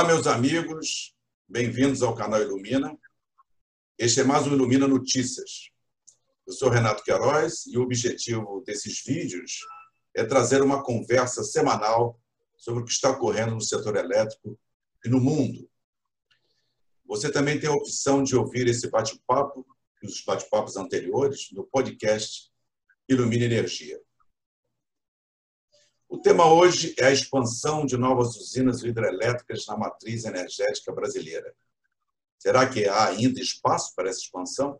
Olá, meus amigos, bem-vindos ao canal Ilumina. Este é mais um Ilumina Notícias. Eu sou Renato Queiroz e o objetivo desses vídeos é trazer uma conversa semanal sobre o que está ocorrendo no setor elétrico e no mundo. Você também tem a opção de ouvir esse bate-papo e os bate-papos anteriores no podcast Ilumina Energia. O tema hoje é a expansão de novas usinas hidrelétricas na matriz energética brasileira. Será que há ainda espaço para essa expansão?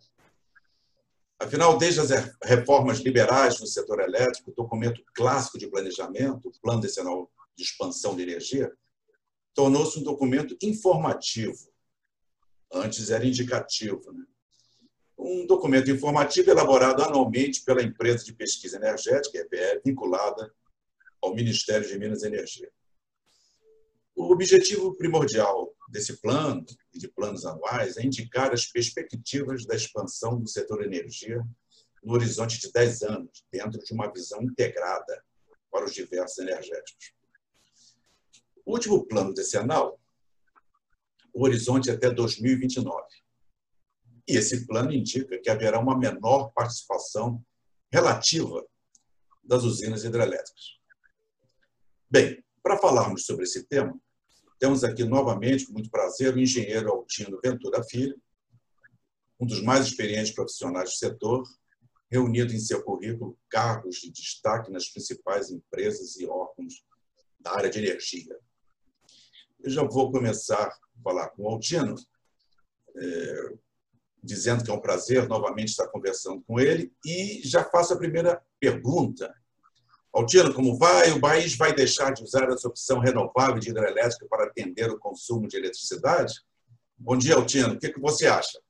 Afinal, desde as reformas liberais no setor elétrico, o documento clássico de planejamento, o Plano Decenal de Expansão de Energia, tornou-se um documento informativo. Antes era indicativo. Né? Um documento informativo elaborado anualmente pela empresa de pesquisa energética, EPE, vinculada ao Ministério de Minas e Energia. O objetivo primordial desse plano e de planos anuais é indicar as perspectivas da expansão do setor energia no horizonte de 10 anos, dentro de uma visão integrada para os diversos energéticos. O último plano decenal, o horizonte é até 2029. E esse plano indica que haverá uma menor participação relativa das usinas hidrelétricas. Bem, para falarmos sobre esse tema, temos aqui novamente, com muito prazer, o engenheiro Altino Ventura Filho, um dos mais experientes profissionais do setor, reunido em seu currículo cargos de destaque nas principais empresas e órgãos da área de energia. Eu já vou começar a falar com o Altino, é, dizendo que é um prazer novamente estar conversando com ele, e já faço a primeira pergunta, Altino, como vai? O país vai deixar de usar essa opção renovável de hidrelétrica para atender o consumo de eletricidade? Bom dia, Altino. O que, que você acha?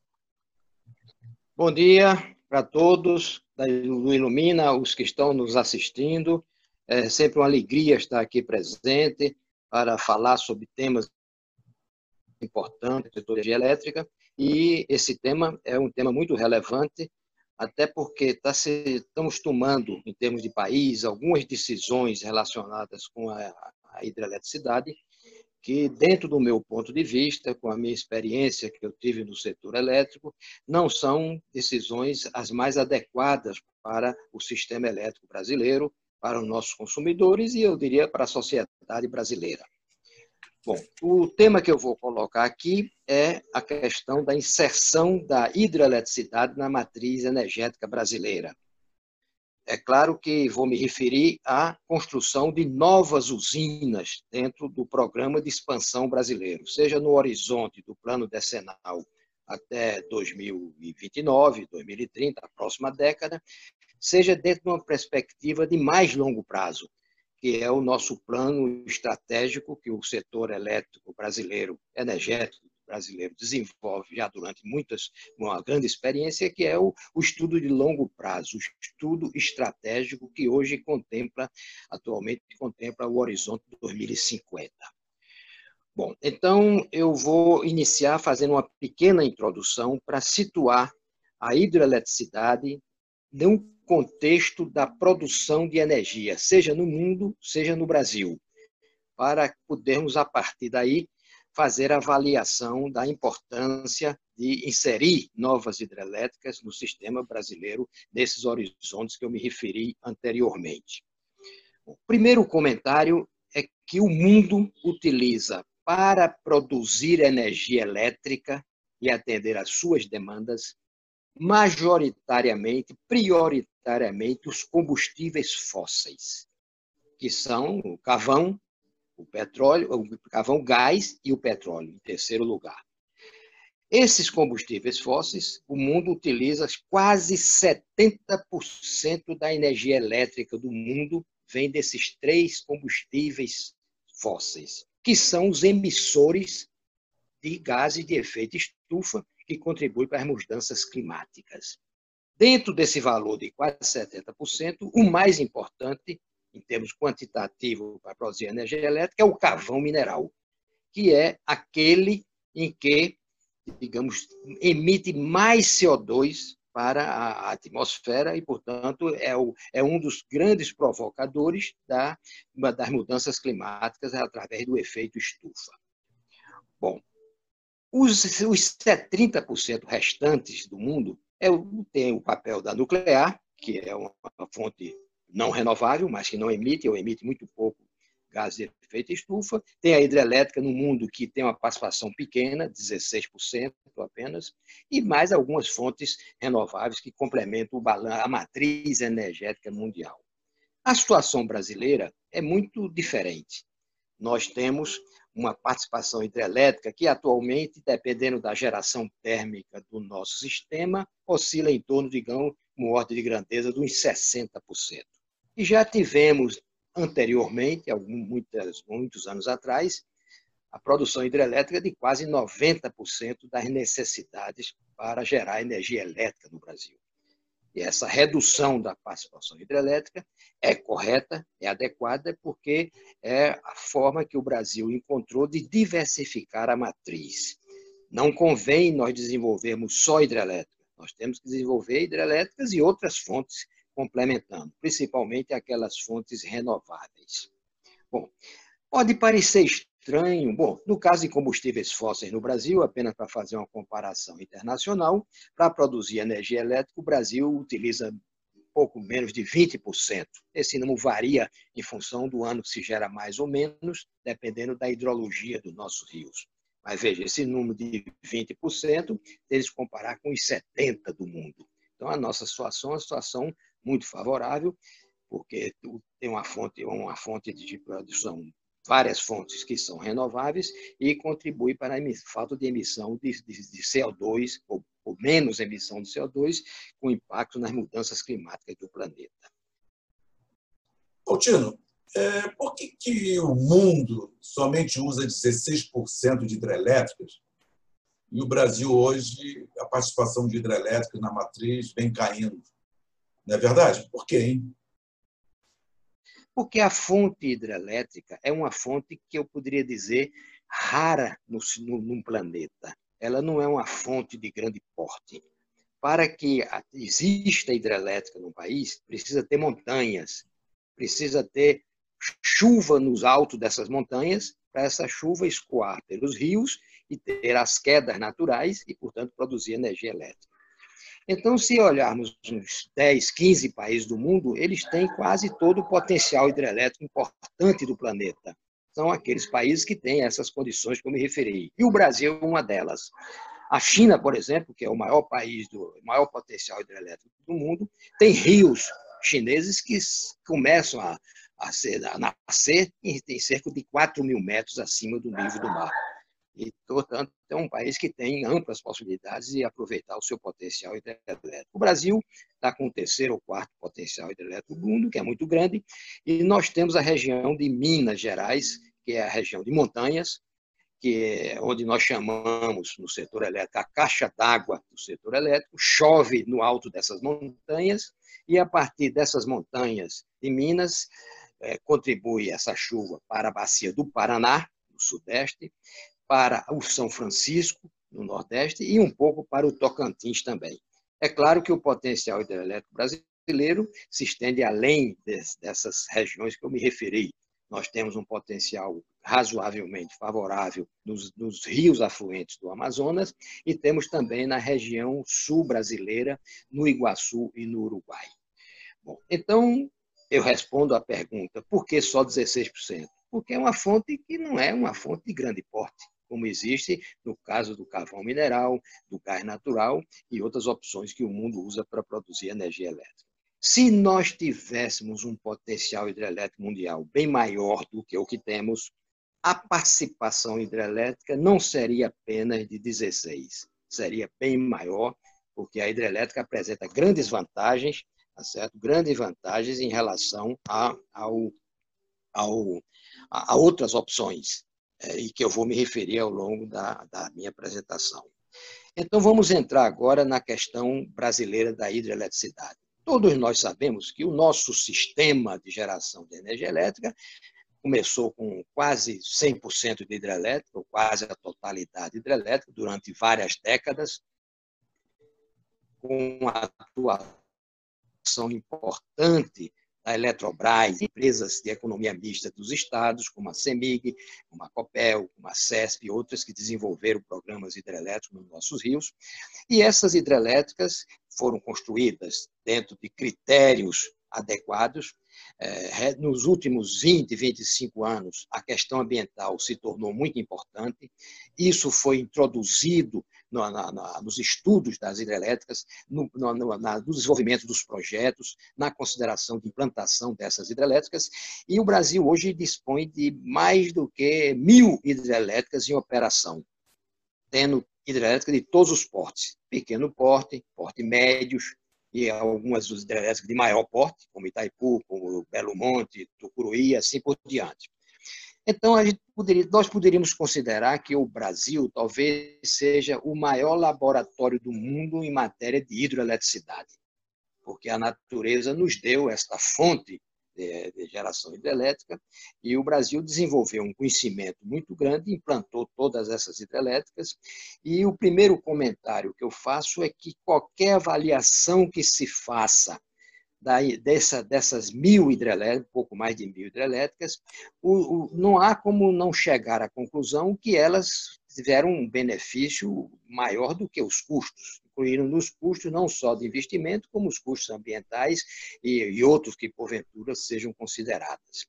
Bom dia para todos do Ilumina, os que estão nos assistindo. É sempre uma alegria estar aqui presente para falar sobre temas importantes setor de elétrica. E esse tema é um tema muito relevante até porque tá se, estamos tomando, em termos de país, algumas decisões relacionadas com a, a hidroeletricidade, que, dentro do meu ponto de vista, com a minha experiência que eu tive no setor elétrico, não são decisões as mais adequadas para o sistema elétrico brasileiro, para os nossos consumidores e, eu diria, para a sociedade brasileira. Bom, o tema que eu vou colocar aqui é a questão da inserção da hidroeletricidade na matriz energética brasileira. É claro que vou me referir à construção de novas usinas dentro do programa de expansão brasileiro, seja no horizonte do plano decenal até 2029, 2030, a próxima década, seja dentro de uma perspectiva de mais longo prazo, que é o nosso plano estratégico que o setor elétrico brasileiro, energético brasileiro, desenvolve já durante muitas, uma grande experiência, que é o, o estudo de longo prazo, o estudo estratégico que hoje contempla, atualmente contempla o horizonte de 2050. Bom, então eu vou iniciar fazendo uma pequena introdução para situar a hidroeletricidade num contexto da produção de energia, seja no mundo, seja no Brasil, para podermos, a partir daí, fazer avaliação da importância de inserir novas hidrelétricas no sistema brasileiro, nesses horizontes que eu me referi anteriormente. O primeiro comentário é que o mundo utiliza para produzir energia elétrica e atender às suas demandas, majoritariamente, prioritariamente, os combustíveis fósseis, que são o carvão, o petróleo, o carvão, gás e o petróleo, em terceiro lugar. Esses combustíveis fósseis, o mundo utiliza quase 70% da energia elétrica do mundo vem desses três combustíveis fósseis, que são os emissores de gases de efeito estufa que contribui para as mudanças climáticas. Dentro desse valor de quase 70%, o mais importante, em termos quantitativos para produzir energia elétrica, é o carvão mineral, que é aquele em que, digamos, emite mais CO2 para a atmosfera e, portanto, é, o, é um dos grandes provocadores da, das mudanças climáticas através do efeito estufa. Bom, os, os 30% restantes do mundo é, tem o papel da nuclear, que é uma fonte não renovável, mas que não emite, ou emite muito pouco gás de efeito estufa. Tem a hidrelétrica no mundo, que tem uma participação pequena, 16% apenas, e mais algumas fontes renováveis que complementam a matriz energética mundial. A situação brasileira é muito diferente. Nós temos uma participação hidrelétrica que atualmente, dependendo da geração térmica do nosso sistema, oscila em torno, digamos, uma ordem de grandeza de uns 60%. E já tivemos anteriormente, alguns, muitos, muitos anos atrás, a produção hidrelétrica de quase 90% das necessidades para gerar energia elétrica no Brasil. E essa redução da participação hidrelétrica é correta, é adequada, porque é a forma que o Brasil encontrou de diversificar a matriz. Não convém nós desenvolvermos só hidrelétrica, nós temos que desenvolver hidrelétricas e outras fontes complementando, principalmente aquelas fontes renováveis. Bom, pode parecer estranho, bom, no caso de combustíveis fósseis no Brasil, apenas para fazer uma comparação internacional, para produzir energia elétrica, o Brasil utiliza pouco menos de 20%. Esse número varia em função do ano que se gera mais ou menos, dependendo da hidrologia dos nossos rios. Mas veja, esse número de 20%, eles comparar com os 70% do mundo. Então, a nossa situação é uma situação muito favorável, porque tem uma fonte, uma fonte de produção, várias fontes que são renováveis e contribui para a falta de emissão de, de, de CO2, ou, ou, menos emissão de CO2, com impacto nas mudanças climáticas do planeta. Altino, é, por que, que o mundo somente usa 16% de hidrelétricas e o Brasil hoje, a participação de hidrelétricas na matriz vem caindo? Não é verdade? Por quê, hein? Porque a fonte hidrelétrica é uma fonte que eu poderia dizer rara no, no, no planeta. Ela não é uma fonte de grande porte. Para que exista hidrelétrica no país, precisa ter montanhas, precisa ter chuva nos altos dessas montanhas, para essa chuva escoar pelos rios e ter as quedas naturais e, portanto, produzir energia elétrica. Então, se olharmos uns 10, 15 países do mundo, eles têm quase todo o potencial hidrelétrico importante do planeta. São aqueles países que têm essas condições que eu me referi. E o Brasil é uma delas. A China, por exemplo, que é o maior país, do maior potencial hidrelétrico do mundo, tem rios chineses que começam a, a, ser, a nascer em cerca de 4 mil metros acima do nível do mar. E, portanto, é um país que tem amplas possibilidades de aproveitar o seu potencial hidrelétrico. O Brasil está com o terceiro ou quarto potencial hidrelétrico do mundo, que é muito grande, e nós temos a região de Minas Gerais, que é a região de montanhas, que é onde nós chamamos no setor elétrico a caixa d'água do setor elétrico, chove no alto dessas montanhas, e a partir dessas montanhas de Minas, é, contribui essa chuva para a bacia do Paraná, no sudeste, para o São Francisco, no Nordeste, e um pouco para o Tocantins também. É claro que o potencial hidrelétrico brasileiro se estende além dessas regiões que eu me referi. Nós temos um potencial razoavelmente favorável nos, nos, rios afluentes do Amazonas e temos também na região sul brasileira, no Iguaçu e no Uruguai. Bom, então, eu respondo à pergunta: por que só 16%? Porque é uma fonte que não é uma fonte de grande porte como existe no caso do carvão mineral, do gás natural e outras opções que o mundo usa para produzir energia elétrica. Se nós tivéssemos um potencial hidrelétrico mundial bem maior do que o que temos, a participação hidrelétrica não seria apenas de 16, seria bem maior, porque a hidrelétrica apresenta grandes vantagens, tá certo? grandes vantagens em relação a, ao, ao, a outras opções. É, e que eu vou me referir ao longo da, da minha apresentação. Então, vamos entrar agora na questão brasileira da hidroeletricidade. Todos nós sabemos que o nosso sistema de geração de energia elétrica começou com quase 100% de hidrelétrica, ou quase a totalidade hidrelétrica, durante várias décadas, com a atuação importante a Eletrobras, empresas de economia mista dos estados, como a CEMIG, como a COPEL, como a CESP e outras que desenvolveram programas hidrelétricos nos nossos rios. E essas hidrelétricas foram construídas dentro de critérios adequados. É, nos últimos 20, 25 anos, a questão ambiental se tornou muito importante. Isso foi introduzido na, na, nos estudos das hidrelétricas, no, no, no, desenvolvimento dos projetos, na consideração de implantação dessas hidrelétricas. E o Brasil hoje dispõe de mais do que mil hidrelétricas em operação, tendo hidrelétrica de todos os portes, pequeno porte, porte médios, e algumas hidrelétricas de maior porte, como Itaipu, como Belo Monte, Tucuruí, assim por diante. Então, poderia, nós poderíamos considerar que o Brasil talvez seja o maior laboratório do mundo em matéria de hidroeletricidade, porque a natureza nos deu esta fonte de, de geração hidrelétrica e o Brasil desenvolveu um conhecimento muito grande, implantou todas essas hidrelétricas. E o primeiro comentário que eu faço é que qualquer avaliação que se faça dessa, dessas mil hidrelétricas, pouco mais de mil hidrelétricas, o, o, não há como não chegar à conclusão que elas tiveram um benefício maior do que os custos, incluindo nos custos não só de investimento, como os custos ambientais e, e outros que, porventura, sejam considerados.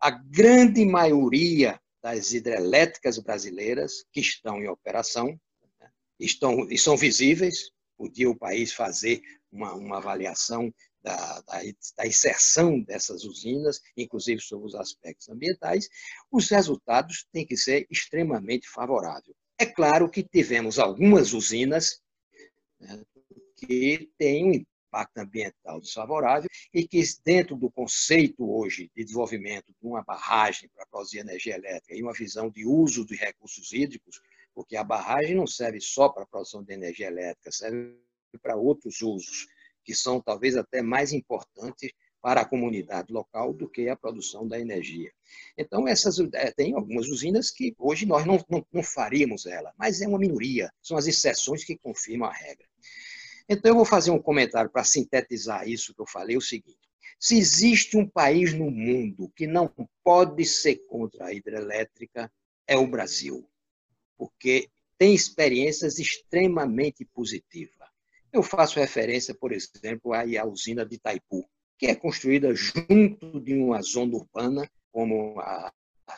A grande maioria das hidrelétricas brasileiras que estão em operação né, estão e são visíveis, podia o país fazer uma, uma avaliação da, da, da, inserção dessas usinas, inclusive sobre os aspectos ambientais, os resultados têm que ser extremamente favoráveis. É claro que tivemos algumas usinas né, que têm um impacto ambiental desfavorável e que, dentro do conceito hoje de desenvolvimento de uma barragem para produzir energia elétrica e uma visão de uso de recursos hídricos, porque a barragem não serve só para a produção de energia elétrica, serve para outros usos, que são talvez até mais importantes para a comunidade local do que a produção da energia. Então, essas, é, tem algumas usinas que hoje nós não, não, não faríamos ela, mas é uma minoria, são as exceções que confirmam a regra. Então, eu vou fazer um comentário para sintetizar isso que eu falei, o seguinte. Se existe um país no mundo que não pode ser contra a hidrelétrica, é o Brasil, porque tem experiências extremamente positivas. Eu faço referência, por exemplo, à usina de Itaipu, que é construída junto de uma zona urbana, como a,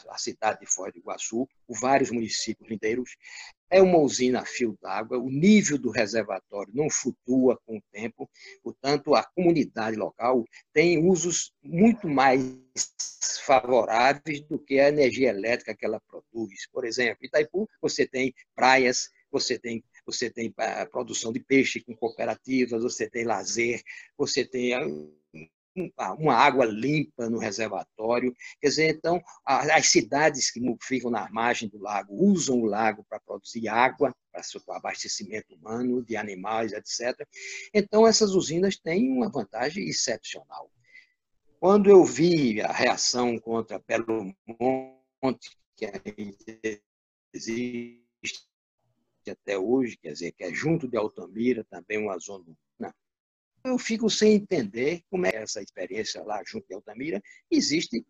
a cidade de Foz do Iguaçu, vários municípios lindeiros. É uma usina a fio d'água, o nível do reservatório não flutua com o tempo, portanto, a comunidade local tem usos muito mais favoráveis do que a energia elétrica que ela produz. Por exemplo, em Itaipu, você tem praias, você tem você tem a eh, produção de peixe com cooperativas, você tem lazer, você tem ah, ah, uma água limpa no reservatório. Quer dizer, então, as cidades que ficam na margem do lago usam o lago para produzir água, para o abastecimento humano, de animais, etc. Então, essas usinas têm uma vantagem excepcional. Quando eu vi a reação contra Belo Monte, que existe até hoje, quer dizer, que é junto de Altamira, também uma zona urbana, eu fico sem entender como é essa experiência lá junto de Altamira. Existem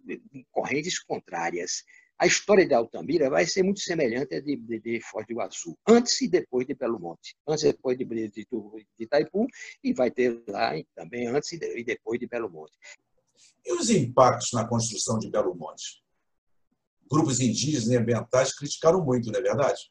correntes contrárias. A história de Altamira vai ser muito semelhante à de, de, de Foz do Iguaçu, antes e depois de Belo Monte. Antes e depois de, de, de Itaipu, e vai ter lá também antes e depois de Belo Monte. E os impactos na construção de Belo Monte? Grupos indígenas e ambientais criticaram muito, não é verdade?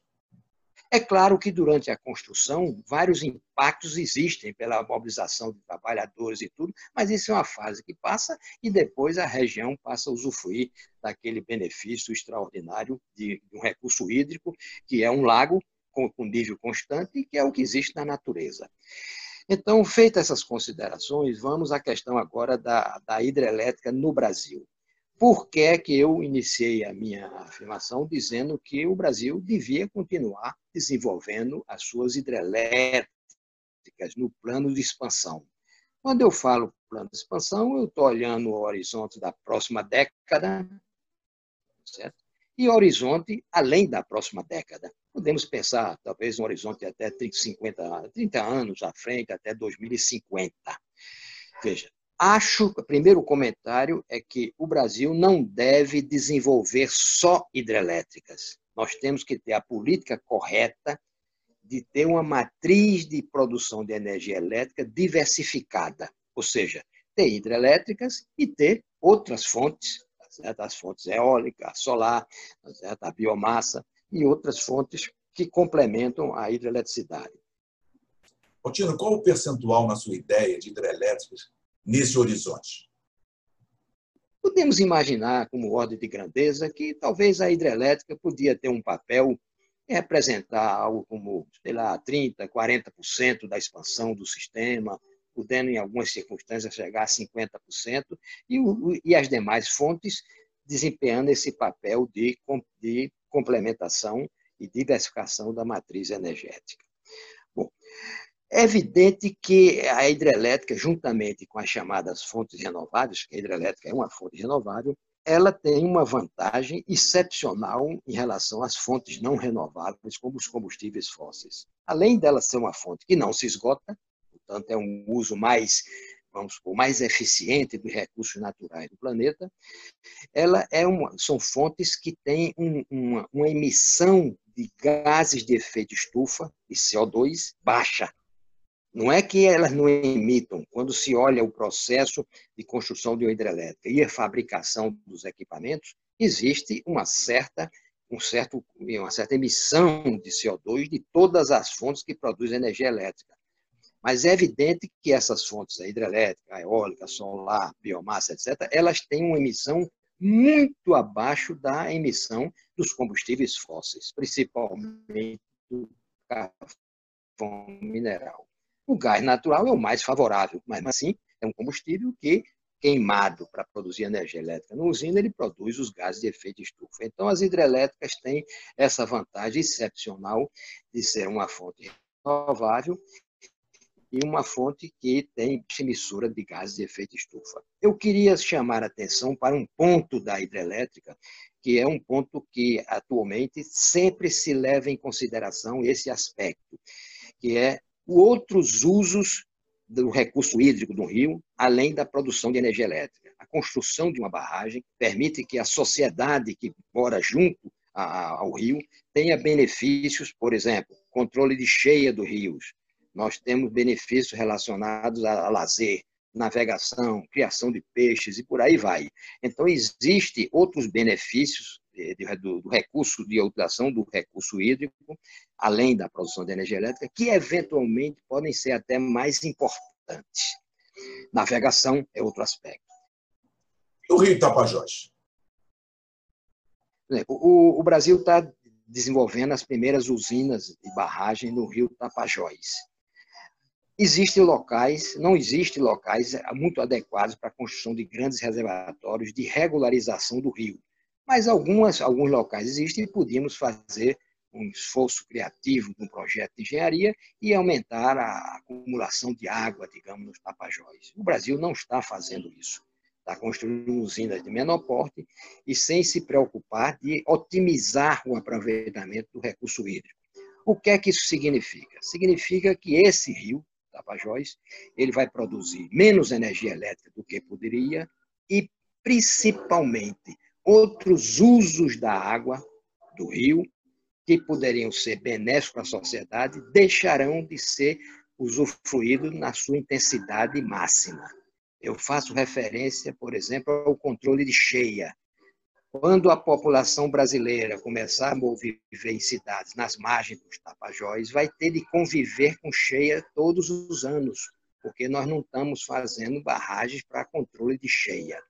É claro que durante a construção vários impactos existem pela mobilização de trabalhadores e tudo, mas isso é uma fase que passa e depois a região passa a usufruir daquele benefício extraordinário de, um recurso hídrico, que é um lago com, com nível constante que é o que existe na natureza. Então, feitas essas considerações, vamos à questão agora da, da hidrelétrica no Brasil por que, é que eu iniciei a minha afirmação dizendo que o Brasil devia continuar desenvolvendo as suas hidrelétricas no plano de expansão. Quando eu falo plano de expansão, eu estou olhando o horizonte da próxima década, certo? E horizonte além da próxima década. Podemos pensar, talvez, um horizonte até 30, 50, 30 anos à frente, até 2050. Veja, Acho, o primeiro comentário é que o Brasil não deve desenvolver só hidrelétricas. Nós temos que ter a política correta de ter uma matriz de produção de energia elétrica diversificada, ou seja, ter hidrelétricas e ter outras fontes, tá as fontes eólica, solar, tá a biomassa e outras fontes que complementam a hidroeletricidade. Otino, qual o percentual na sua ideia de hidrelétricas nesse horizonte? Podemos imaginar, como ordem de grandeza, que talvez a hidrelétrica podia ter um papel representar algo como, sei lá, 30%, 40% da expansão do sistema, podendo, em algumas circunstâncias, chegar a 50%, e, o, e as demais fontes desempenhando esse papel de, de complementação e diversificação da matriz energética. Bom, é evidente que a hidrelétrica, juntamente com as chamadas fontes renováveis, que a hidrelétrica é uma fonte renovável, ela tem uma vantagem excepcional em relação às fontes não renováveis, como os combustíveis fósseis. Além dela ser uma fonte que não se esgota, portanto, é um uso mais, vamos supor, mais eficiente dos recursos naturais do planeta, ela é uma, são fontes que têm um, uma, uma emissão de gases de efeito estufa, de CO2, baixa, não é que elas não emitam. Quando se olha o processo de construção de uma hidrelétrica e a fabricação dos equipamentos, existe uma certa, um certo, uma certa emissão de CO2 de todas as fontes que produzem energia elétrica. Mas é evidente que essas fontes, a hidrelétrica, a eólica, solar, biomassa, etc., elas têm uma emissão muito abaixo da emissão dos combustíveis fósseis, principalmente do carvão mineral. O gás natural é o mais favorável, mas assim é um combustível que, queimado para produzir energia elétrica na usina, ele produz os gases de efeito estufa. Então, as hidrelétricas têm essa vantagem excepcional de ser uma fonte renovável e uma fonte que tem emissora de gases de efeito estufa. Eu queria chamar a atenção para um ponto da hidrelétrica, que é um ponto que atualmente sempre se leva em consideração esse aspecto, que é outros usos do recurso hídrico do rio, além da produção de energia elétrica. A construção de uma barragem permite que a sociedade que mora junto ao rio tenha benefícios, por exemplo, controle de cheia dos rios. Nós temos benefícios relacionados a, lazer, navegação, criação de peixes e por aí vai. Então, existem outros benefícios do, do recurso de utilização do recurso hídrico, além da produção de energia elétrica, que eventualmente podem ser até mais importantes. Navegação é outro aspecto. O Rio Tapajós? O, o Brasil está desenvolvendo as primeiras usinas de barragem no Rio Tapajós. Existem locais, não existem locais muito adequados para a construção de grandes reservatórios de regularização do rio. Mas algumas, alguns locais existem e podíamos fazer um esforço criativo no projeto de engenharia e aumentar a acumulação de água, digamos, nos Tapajóis. O Brasil não está fazendo isso. Está construindo usinas de menor porte e sem se preocupar de otimizar o aproveitamento do recurso hídrico. O que é que isso significa? Significa que esse rio, Tapajós, ele vai produzir menos energia elétrica do que poderia e, principalmente, outros usos da água do rio, que poderiam ser benéficos para a sociedade, deixarão de ser usufruídos na sua intensidade máxima. Eu faço referência, por exemplo, ao controle de cheia. Quando a população brasileira começar a viver em cidades nas margens dos Tapajóis, vai ter de conviver com cheia todos os anos, porque nós não estamos fazendo barragens para controle de cheia.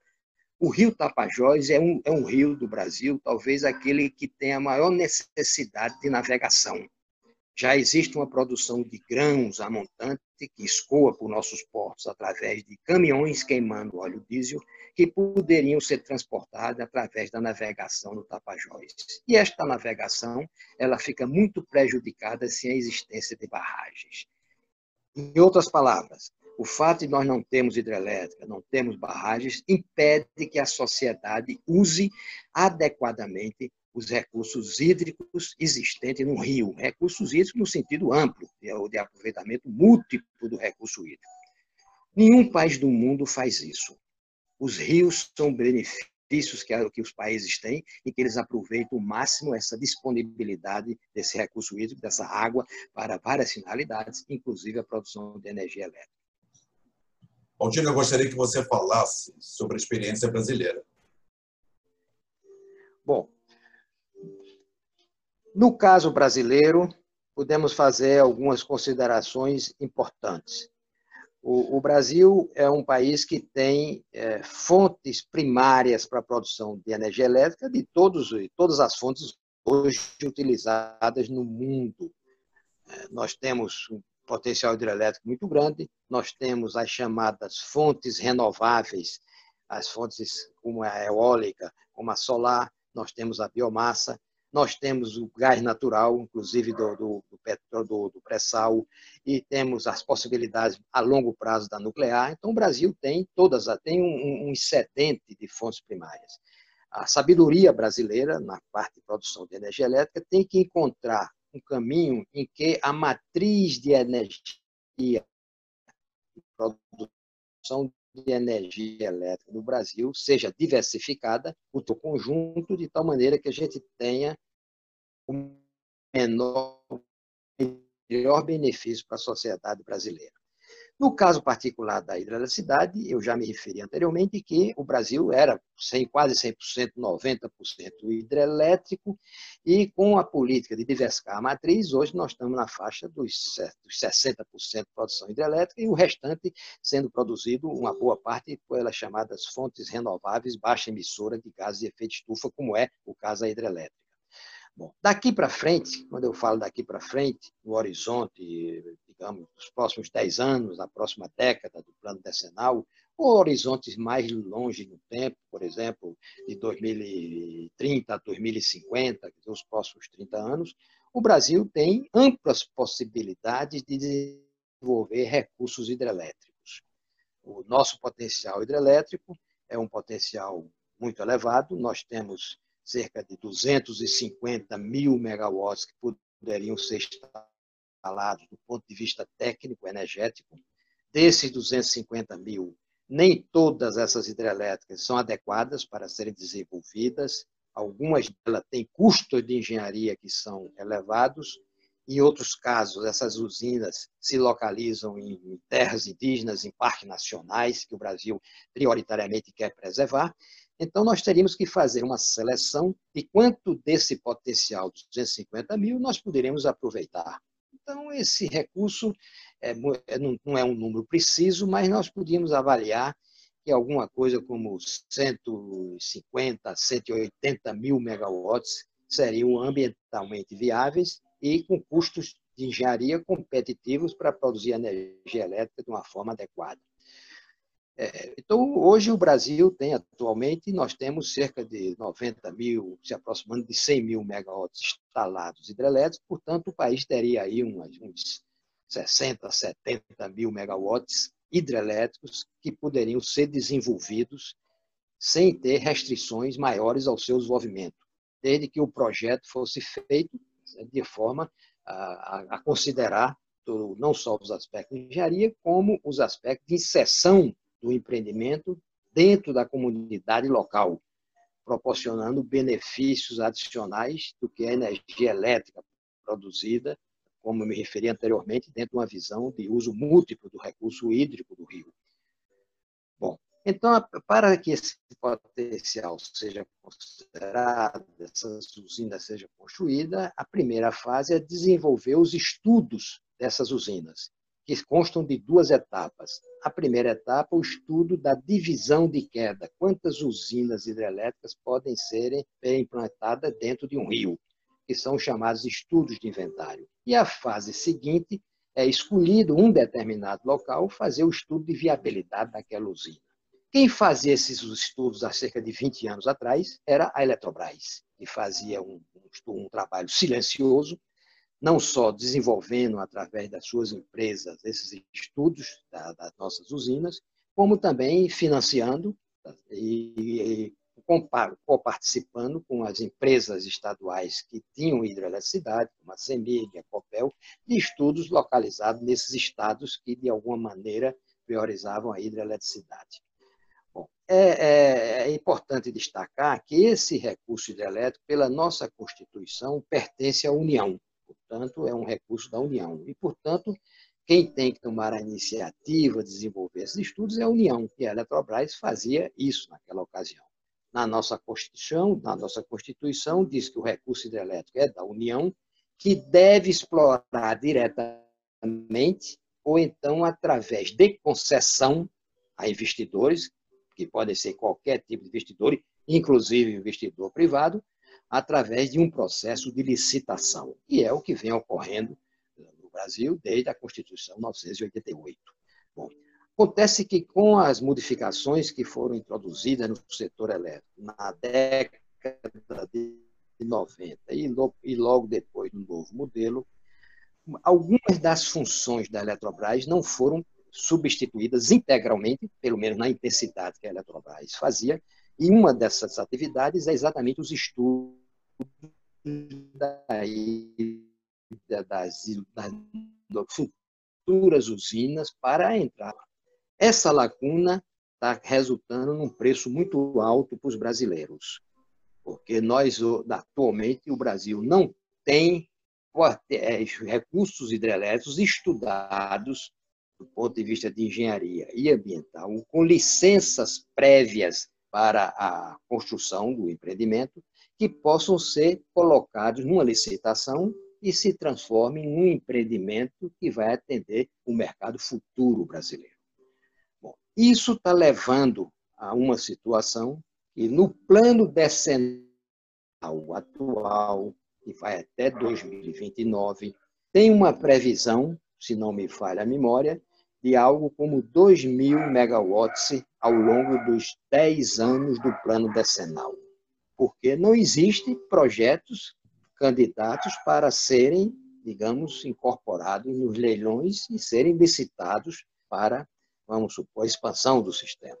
O rio Tapajós é um, é um rio do Brasil, talvez aquele que tem a maior necessidade de navegação. Já existe uma produção de grãos a montante que escoa por nossos portos através de caminhões queimando óleo diesel que poderiam ser transportados através da navegação no Tapajós. E esta navegação ela fica muito prejudicada sem a existência de barragens. Em outras palavras, o fato de nós não termos hidrelétrica, não termos barragens, impede que a sociedade use adequadamente os recursos hídricos existentes no rio. Recursos hídricos no sentido amplo, de aproveitamento múltiplo do recurso hídrico. Nenhum país do mundo faz isso. Os rios são benefícios que, que os países têm e que eles aproveitam o máximo essa disponibilidade desse recurso hídrico, dessa água, para várias finalidades, inclusive a produção de energia elétrica. Altino, eu gostaria que você falasse sobre a experiência brasileira. Bom, no caso brasileiro, podemos fazer algumas considerações importantes. O, o Brasil é um país que tem é, fontes primárias para a produção de energia elétrica de todos, todas as fontes hoje utilizadas no mundo. É, nós temos potencial hidrelétrico muito grande, nós temos as chamadas fontes renováveis, as fontes como a eólica, como a solar, nós temos a biomassa, nós temos o gás natural, inclusive do, do, do petróleo, do, do pré-sal, e temos as possibilidades a longo prazo da nuclear. Então, o Brasil tem todas, tem um, um excedente de fontes primárias. A sabedoria brasileira, na parte de produção de energia elétrica, tem que encontrar um caminho em que a matriz de energia, produção de energia elétrica no Brasil seja diversificada, o conjunto, de tal maneira que a gente tenha o menor, melhor benefício para a sociedade brasileira. No caso particular da hidroeletricidade, eu já me referi anteriormente que o Brasil era 100, quase 100%, 90% hidrelétrico, e com a política de diversificar a matriz, hoje nós estamos na faixa dos 60% de produção hidrelétrica e o restante sendo produzido, uma boa parte, pelas chamadas fontes renováveis baixa emissora de gases de efeito estufa, como é o caso da hidrelétrica. Bom, daqui para frente, quando eu falo daqui para frente, no horizonte, digamos, dos próximos 10 anos, na próxima década do plano decenal, ou horizontes mais longe no tempo, por exemplo, de 2030 a 2050, os próximos 30 anos, o Brasil tem amplas possibilidades de desenvolver recursos hidrelétricos. O nosso potencial hidrelétrico é um potencial muito elevado, nós temos cerca de 250 mil megawatts que poderiam ser instalados do ponto de vista técnico energético. Desses 250 mil, nem todas essas hidrelétricas são adequadas para serem desenvolvidas. Algumas delas têm custos de engenharia que são elevados. Em outros casos, essas usinas se localizam em terras indígenas, em parques nacionais, que o Brasil prioritariamente quer preservar. Então, nós teríamos que fazer uma seleção de quanto desse potencial de 250 mil nós poderíamos aproveitar. Então, esse recurso é, é não é um número preciso, mas nós podíamos avaliar que alguma coisa como 150, 180 mil megawatts seriam ambientalmente viáveis e com custos de engenharia competitivos para produzir energia elétrica de uma forma adequada. É, então, hoje o Brasil tem atualmente, nós temos cerca de 90 mil, se aproximando de 100 mil megawatts instalados hidrelétricos, portanto, o país teria aí uns, uns 60, 70 mil megawatts hidrelétricos que poderiam ser desenvolvidos sem ter restrições maiores ao seu desenvolvimento, desde que o projeto fosse feito de forma a, a considerar não só os aspectos de engenharia, como os aspectos de inserção do empreendimento dentro da comunidade local, proporcionando benefícios adicionais do que a energia elétrica produzida, como me referi anteriormente, dentro de uma visão de uso múltiplo do recurso hídrico do rio. Bom, então, para que esse potencial seja considerado, essas usinas seja construída, a primeira fase é desenvolver os estudos dessas usinas que constam de duas etapas. A primeira etapa, o estudo da divisão de queda. Quantas usinas hidrelétricas podem ser implantadas dentro de um rio, que são chamados estudos de inventário. E a fase seguinte é escolhido um determinado local fazer o estudo de viabilidade daquela usina. Quem fazia esses estudos há cerca de 20 anos atrás era a Eletrobras, que fazia um, um, um trabalho silencioso, não só desenvolvendo através das suas empresas esses estudos da, das nossas usinas, como também financiando e, e co-participando com as empresas estaduais que tinham hidroeletricidade, como a CEMIG, a COPEL, de estudos localizados nesses estados que, de alguma maneira, priorizavam a hidroeletricidade. Bom, é, é, é, importante destacar que esse recurso hidrelétrico, pela nossa Constituição, pertence à União. Portanto, é um recurso da União. E, portanto, quem tem que tomar a iniciativa de desenvolver esses estudos é a União. E a Eletrobras fazia isso naquela ocasião. Na nossa Constituição, na nossa Constituição diz que o recurso hidrelétrico é da União, que deve explorar diretamente ou então através de concessão a investidores, que podem ser qualquer tipo de investidor, inclusive investidor privado, através de um processo de licitação, que é o que vem ocorrendo no Brasil desde a Constituição 1988. Bom, acontece que com as modificações que foram introduzidas no setor elétrico na década de 90 e logo depois do novo modelo, algumas das funções da Eletrobras não foram substituídas integralmente, pelo menos na intensidade que a Eletrobras fazia, e uma dessas atividades é exatamente os estudos das, futuras usinas para entrar. Essa lacuna está resultando num preço muito alto para os brasileiros, porque nós, atualmente, o Brasil não tem é, recursos hidrelétricos estudados do ponto de vista de engenharia e ambiental, com licenças prévias para a construção do empreendimento, que possam ser colocados numa licitação e se transformem num empreendimento que vai atender o mercado futuro brasileiro. Bom, isso está levando a uma situação que, no plano decenal atual, que vai até 2029, tem uma previsão, se não me falha a memória, de algo como 2 mil megawatts ao longo dos 10 anos do plano decenal. Porque não existem projetos candidatos para serem, digamos, incorporados nos leilões e serem licitados para, vamos supor, a expansão do sistema.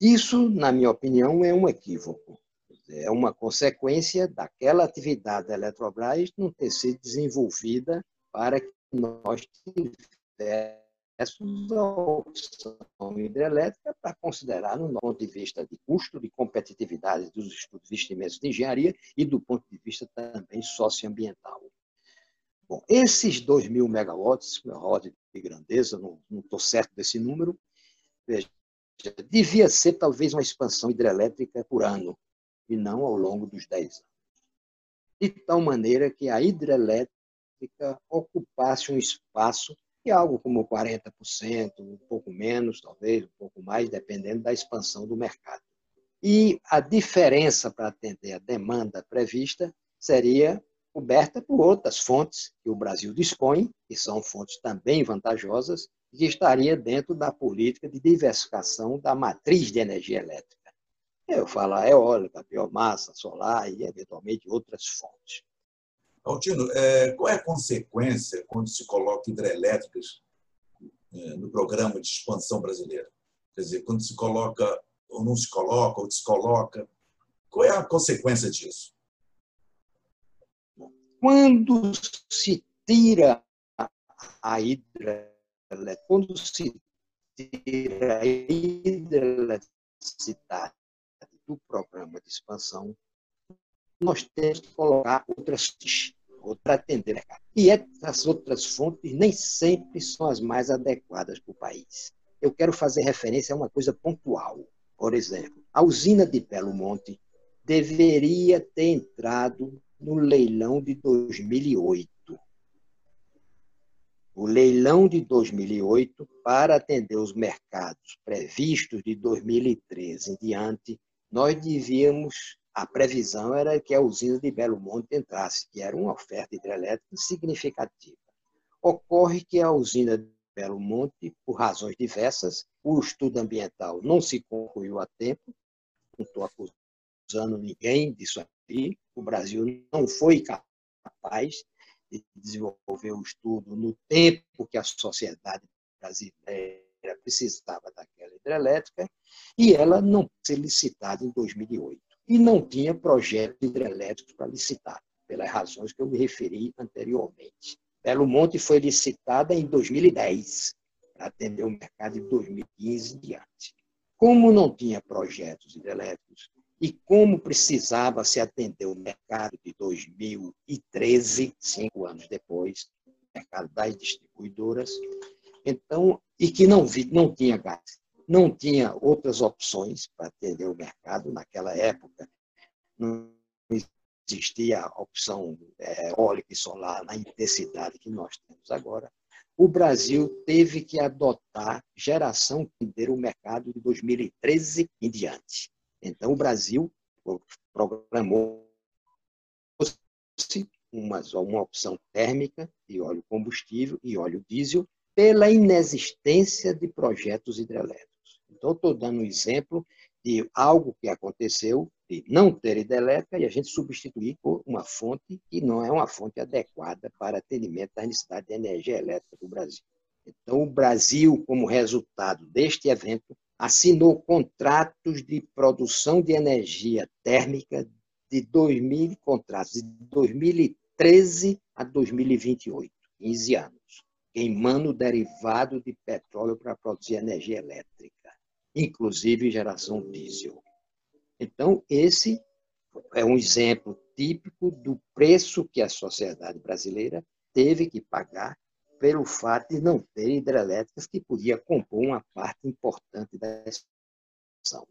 Isso, na minha opinião, é um equívoco é uma consequência daquela atividade da Eletrobras não ter sido desenvolvida para que nós tivéssemos a opção hidrelétrica para considerar no ponto de vista de custo, de competitividade dos estudos de investimentos de engenharia e do ponto de vista também socioambiental. Bom, esses 2 mil megawatts, meu ordem de grandeza, não estou certo desse número, veja, devia ser talvez uma expansão hidrelétrica por ano, e não ao longo dos 10 anos. De tal maneira que a hidrelétrica ocupasse um espaço de algo como 40%, um pouco menos, talvez, um pouco mais, dependendo da expansão do mercado. E a diferença para atender a demanda prevista seria coberta por outras fontes que o Brasil dispõe, que são fontes também vantajosas, e que estaria dentro da política de diversificação da matriz de energia elétrica. Eu falo eólica, biomassa, solar e, eventualmente, outras fontes. Altino, é, qual é a consequência quando se coloca hidrelétricas é, no programa de expansão brasileira? Quer dizer, quando se coloca ou não se coloca, ou descoloca, qual é a consequência disso? Quando se tira a hidrelétrica, quando se tira a hidroeletricidade do programa de expansão, nós temos que colocar outras para atender. E essas outras fontes nem sempre são as mais adequadas para o país. Eu quero fazer referência a uma coisa pontual. Por exemplo, a usina de Belo Monte deveria ter entrado no leilão de 2008. O leilão de 2008, para atender os mercados previstos de 2013 em diante, nós devíamos, a previsão era que a usina de Belo Monte entrasse, que era uma oferta hidrelétrica significativa. Ocorre que a usina de Belo Monte, por razões diversas, o estudo ambiental não se concluiu a tempo, não estou acusando ninguém disso aqui, o Brasil não foi capaz de desenvolver o estudo no tempo que a sociedade brasileira precisava daquela hidrelétrica e ela não foi licitada em 2008. E não tinha projeto hidrelétrico para licitar, pelas razões que eu me referi anteriormente. Belo Monte foi licitada em 2010 para atender o mercado de 2015 em diante. Como não tinha projetos hidrelétricos e como precisava se atender o mercado de 2013, cinco anos depois, mercado das distribuidoras, então, e que não, vi, não tinha gás, não tinha outras opções para atender o mercado naquela época, não existia a opção é, eólica e solar na intensidade que nós temos agora, o Brasil teve que adotar geração que o mercado de 2013 em diante. Então, o Brasil programou uma, uma opção térmica de óleo combustível e óleo diesel pela inexistência de projetos hidrelétricos. Então, estou dando um exemplo de algo que aconteceu de não ter hidrelétrica e a gente substituir por uma fonte que não é uma fonte adequada para atendimento da necessidade de energia elétrica do Brasil. Então, o Brasil, como resultado deste evento, assinou contratos de produção de energia térmica de 2000 contratos de 2013 a 2028, 15 anos, queimando derivado de petróleo para produzir energia elétrica, inclusive geração diesel. Então, esse é um exemplo típico do preço que a sociedade brasileira teve que pagar pelo fato de não ter hidrelétricas que podia compor uma parte importante da expansão.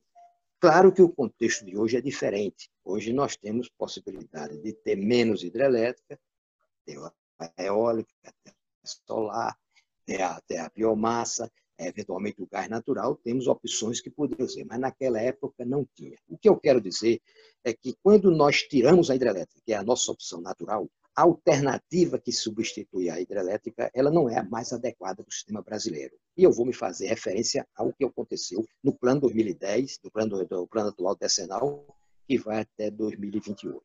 Claro que o contexto de hoje é diferente. Hoje nós temos possibilidade de ter menos hidrelétrica, ter a eólica, ter a solar, ter a, ter a biomassa, eventualmente o gás natural, temos opções que poderiam ser, mas naquela época não tinha. O que eu quero dizer é que quando nós tiramos a hidrelétrica, que é a nossa opção natural, a alternativa que substitui a hidrelétrica, ela não é a mais adequada do sistema brasileiro. E eu vou me fazer referência ao que aconteceu no plano 2010, do plano, do plano atual decenal, que vai até 2028.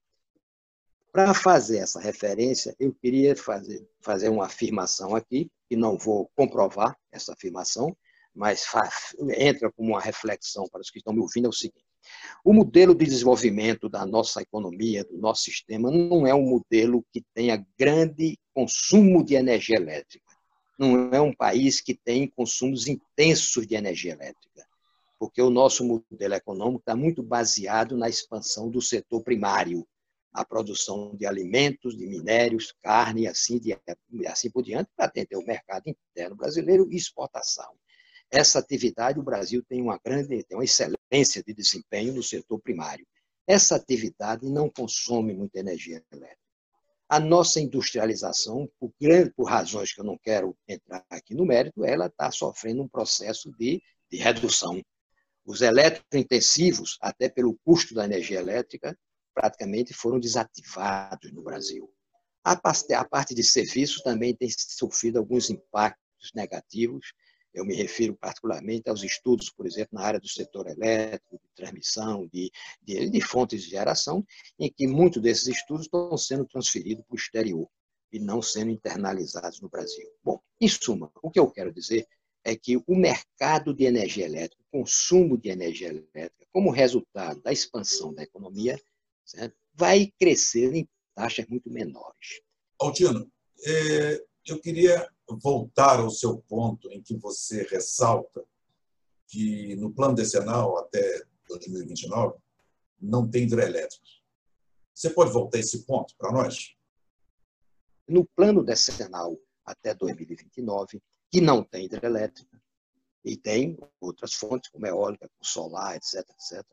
Para fazer essa referência, eu queria fazer, fazer uma afirmação aqui, que não vou comprovar essa afirmação, mas faz, entra como uma reflexão para os que estão me ouvindo, é o seguinte. O modelo de desenvolvimento da nossa economia, do nosso sistema, não é um modelo que tenha grande consumo de energia elétrica. Não é um país que tem consumos intensos de energia elétrica, porque o nosso modelo econômico está muito baseado na expansão do setor primário, a produção de alimentos, de minérios, carne e assim, assim por diante, para atender o mercado interno brasileiro e exportação. Essa atividade, o Brasil tem uma grande, tem uma excelência de desempenho no setor primário. Essa atividade não consome muita energia elétrica. A nossa industrialização, por, grande, por razões que eu não quero entrar aqui no mérito, ela está sofrendo um processo de, de redução. Os eletrointensivos, até pelo custo da energia elétrica, praticamente foram desativados no Brasil. A parte de serviços também tem sofrido alguns impactos negativos eu me refiro particularmente aos estudos, por exemplo, na área do setor elétrico, de transmissão, de, de, de fontes de geração, em que muitos desses estudos estão sendo transferidos para o exterior e não sendo internalizados no Brasil. Bom, em suma, o que eu quero dizer é que o mercado de energia elétrica, o consumo de energia elétrica, como resultado da expansão da economia, certo? vai crescer em taxas muito menores. Altino, é, eu queria voltar ao seu ponto em que você ressalta que no plano decenal até 2029 não tem hidrelétricos. Você pode voltar esse ponto para nós? No plano decenal até 2029, que não tem hidrelétrica, e tem outras fontes, como eólica, solar, etc, etc.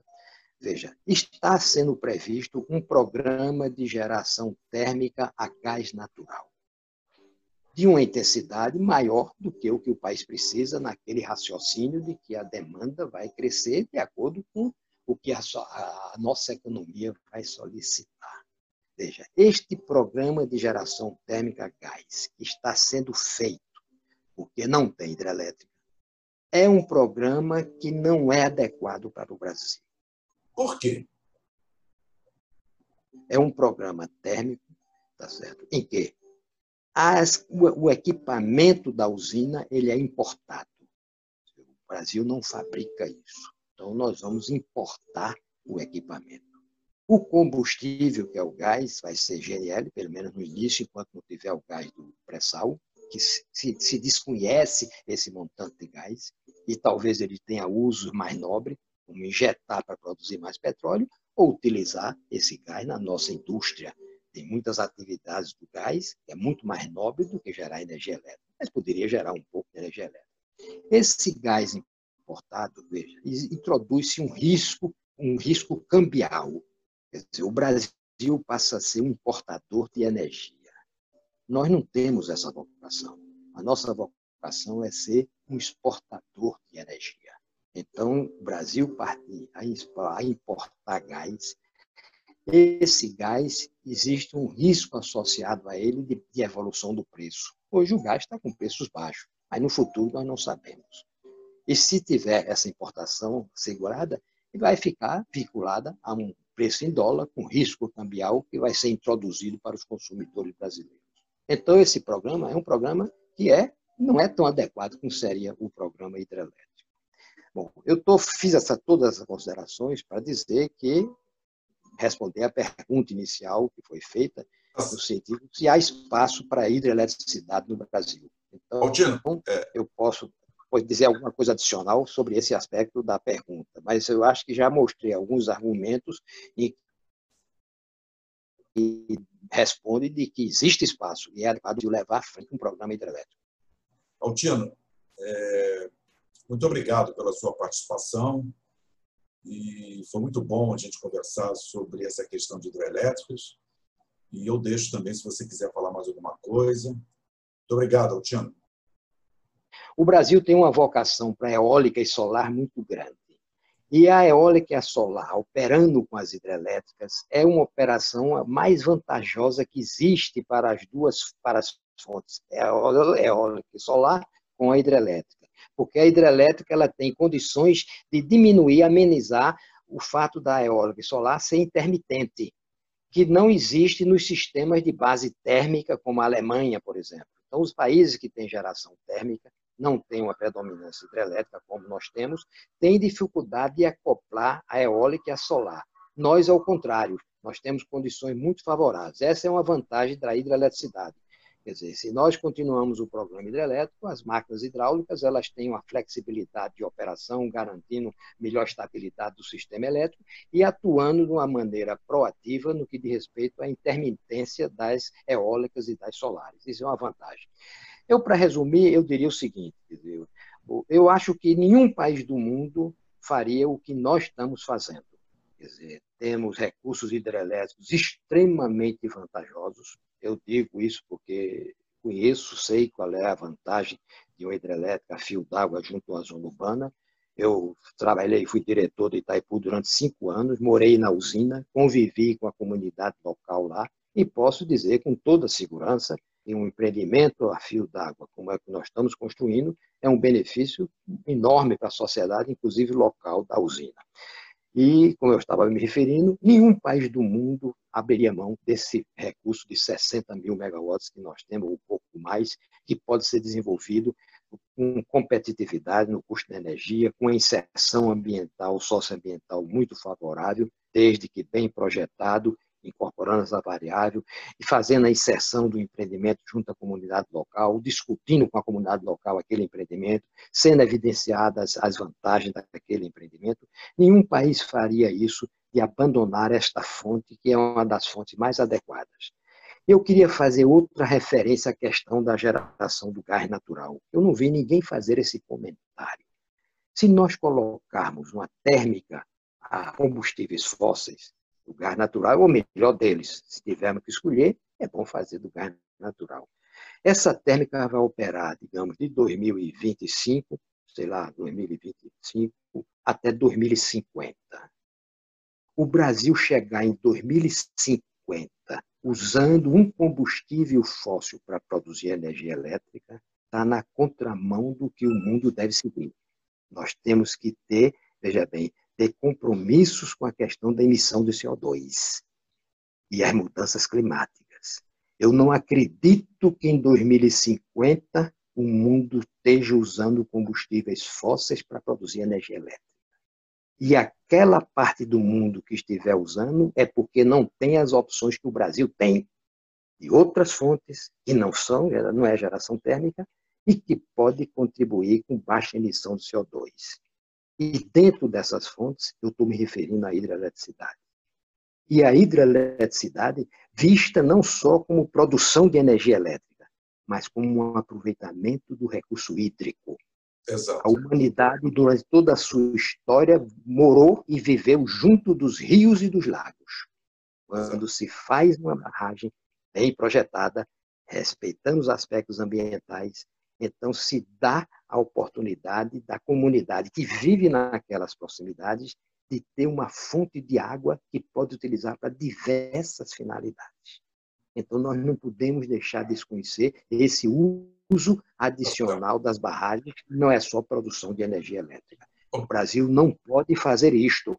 Veja, está sendo previsto um programa de geração térmica a gás natural de uma intensidade maior do que o que o país precisa naquele raciocínio de que a demanda vai crescer de acordo com o que a, a nossa economia vai solicitar. Veja, este programa de geração térmica a gás que está sendo feito, porque não tem hidrelétrica, é um programa que não é adequado para o Brasil. Por quê? É um programa térmico, tá certo? Em que as, o, o equipamento da usina ele é importado. O Brasil não fabrica isso. Então, nós vamos importar o equipamento. O combustível, que é o gás, vai ser GNL, pelo menos no início, enquanto não tiver o gás do pré-sal. que se, se desconhece esse montante de gás, e talvez ele tenha uso mais nobre, como injetar para produzir mais petróleo, ou utilizar esse gás na nossa indústria. Tem muitas atividades do gás, que é muito mais nobre do que gerar energia elétrica, mas poderia gerar um pouco de energia elétrica. Esse gás importado, veja, introduz-se um risco, um risco cambial. Quer dizer, o Brasil passa a ser um importador de energia. Nós não temos essa vocação. A nossa vocação é ser um exportador de energia. Então, o Brasil partir a importar gás, esse gás existe um risco associado a ele de, de evolução do preço. Hoje o gás está com preços baixos, mas no futuro nós não sabemos. E se tiver essa importação segurada, vai ficar vinculada a um preço em dólar com risco cambial que vai ser introduzido para os consumidores brasileiros. Então esse programa é um programa que é não é tão adequado como seria o programa hidrelétrico. Bom, eu tô, fiz essa, todas essas considerações para dizer que responder à pergunta inicial que foi feita no sentido se há espaço para a hidroeletricidade no Brasil. Então, Altino, é... eu posso dizer alguma coisa adicional sobre esse aspecto da pergunta, mas eu acho que já mostrei alguns argumentos e responde de que existe espaço e é adequado de levar à frente um programa hidrelétrico. Altino, é, muito obrigado pela sua participação e foi muito bom a gente conversar sobre essa questão de hidrelétricas e eu deixo também se você quiser falar mais alguma coisa. Muito obrigado, Altino. O Brasil tem uma vocação para eólica e solar muito grande. E a eólica e a solar, operando com as hidrelétricas, é uma operação mais vantajosa que existe para as duas para as fontes, eólica e solar com a hidrelétrica. Porque a hidrelétrica ela tem condições de diminuir, amenizar o fato da eólica solar ser intermitente, que não existe nos sistemas de base térmica, como a Alemanha, por exemplo. Então, os países que têm geração térmica, não tem uma predominância hidrelétrica como nós temos, tem dificuldade de acoplar a eólica e a solar. Nós, ao contrário, nós temos condições muito favoráveis. Essa é uma vantagem da hidroeletricidade. Quer dizer, se nós continuamos o programa hidrelétrico, as máquinas hidráulicas elas têm uma flexibilidade de operação, garantindo melhor estabilidade do sistema elétrico e atuando de uma maneira proativa no que diz respeito à intermitência das eólicas e das solares. Isso é uma vantagem. Eu, para resumir, eu diria o seguinte: eu acho que nenhum país do mundo faria o que nós estamos fazendo. Quer dizer, temos recursos hidrelétricos extremamente vantajosos. Eu digo isso porque conheço, sei qual é a vantagem de uma hidrelétrica a fio d'água junto à zona urbana. Eu trabalhei, fui diretor do Itaipu durante cinco anos, morei na usina, convivi com a comunidade local lá e posso dizer com toda segurança em um empreendimento a fio d'água, como é que nós estamos construindo, é um benefício enorme para a sociedade, inclusive local da usina. E, como eu estava me referindo, nenhum país do mundo abriria mão desse recurso de 60 mil megawatts que nós temos, ou um pouco mais, que pode ser desenvolvido com competitividade no custo da energia, com a inserção ambiental, socioambiental muito favorável, desde que bem projetado incorporando essa variável e fazendo a inserção do empreendimento junto à comunidade local, discutindo com a comunidade local aquele empreendimento, sendo evidenciadas as vantagens daquele empreendimento. Nenhum país faria isso de abandonar esta fonte, que é uma das fontes mais adequadas. Eu queria fazer outra referência à questão da geração do gás natural. Eu não vi ninguém fazer esse comentário. Se nós colocarmos uma térmica a combustíveis fósseis, do gás natural, ou melhor deles, se tivermos que escolher, é bom fazer do gás natural. Essa térmica vai operar, digamos, de 2025, sei lá, 2025 até 2050. O Brasil chegar em 2050 usando um combustível fóssil para produzir energia elétrica está na contramão do que o mundo deve seguir. Nós temos que ter, veja bem, ter compromissos com a questão da emissão de CO2 e as mudanças climáticas. Eu não acredito que em 2050 o mundo esteja usando combustíveis fósseis para produzir energia elétrica. E aquela parte do mundo que estiver usando é porque não tem as opções que o Brasil tem de outras fontes que não são, não é geração térmica, e que pode contribuir com baixa emissão de CO2. E dentro dessas fontes, eu estou me referindo à hidroeletricidade. E a hidroeletricidade vista não só como produção de energia elétrica, mas como um aproveitamento do recurso hídrico. Exato. A humanidade, durante toda a sua história, morou e viveu junto dos rios e dos lagos. Quando Exato. se faz uma barragem bem projetada, respeitando os aspectos ambientais, então se dá a oportunidade da comunidade que vive naquelas proximidades de ter uma fonte de água que pode utilizar para diversas finalidades. Então nós não podemos deixar de desconhecer esse uso adicional das barragens, não é só produção de energia elétrica. O Brasil não pode fazer isto.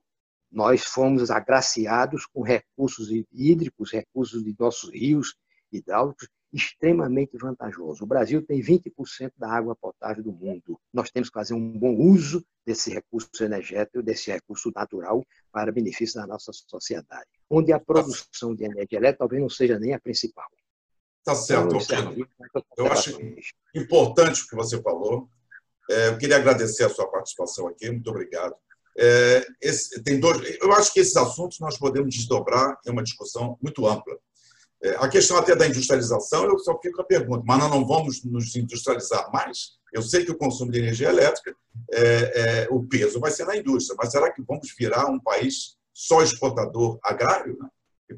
Nós fomos agraciados com recursos hídricos, recursos de nossos rios hidráulicos, extremamente vantajoso. O Brasil tem 20% da água potável do mundo. Nós temos que fazer um bom uso desse recurso energético, desse recurso natural, para benefício da nossa sociedade, onde a produção de energia elétrica talvez não seja nem a principal. Tá certo, então, Eu acho importante o que você falou. É, eu queria agradecer a sua participação aqui. Muito obrigado. É, esse, tem dois, eu acho que esses assuntos nós podemos desdobrar em uma discussão muito ampla. É, a questão até da industrialização, eu só fico a pergunta, mas nós não vamos nos industrializar mais? Eu sei que o consumo de energia elétrica, é, é, o peso vai ser na indústria, mas será que vamos virar um país só exportador agrário? Né?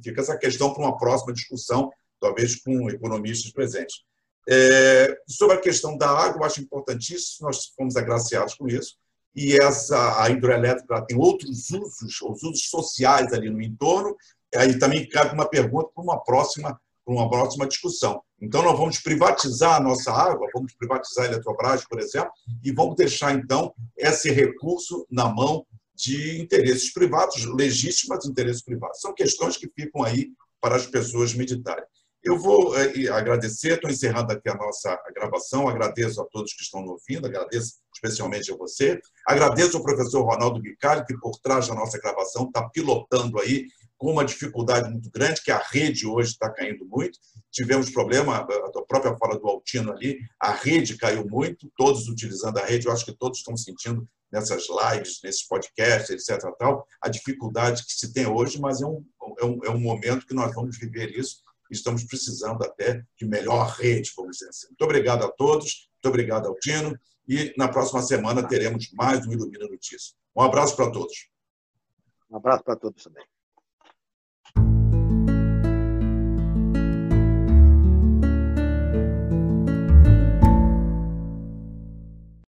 Fica essa questão para uma próxima discussão, talvez com economistas presentes. É, sobre a questão da água, eu acho importantíssimo, nós fomos agraciados com isso, e essa, a hidroelétrica tem outros usos, os usos sociais ali no entorno, aí também cabe uma pergunta para uma próxima para uma próxima discussão. Então, nós vamos privatizar a nossa água, vamos privatizar a Eletrobras, por exemplo, e vamos deixar, então, esse recurso na mão de interesses privados, legítimos interesses privados. São questões que ficam aí para as pessoas meditarem. Eu vou eh, agradecer, estou encerrando aqui a nossa gravação, agradeço a todos que estão nos ouvindo, agradeço especialmente a você, agradeço ao professor Ronaldo Bicalho, que por trás da nossa gravação está pilotando aí com uma dificuldade muito grande, que a rede hoje está caindo muito. Tivemos problema, a própria fala do Altino ali, a rede caiu muito, todos utilizando a rede, eu acho que todos estão sentindo nessas lives, nesses podcasts, etc. Tal, a dificuldade que se tem hoje, mas é um, é um, é um momento que nós vamos viver isso estamos precisando até de melhor rede, vamos dizer assim. Muito obrigado a todos, muito obrigado Altino, e na próxima semana teremos mais um Ilumina Notícias. Um abraço para todos. Um abraço para todos também.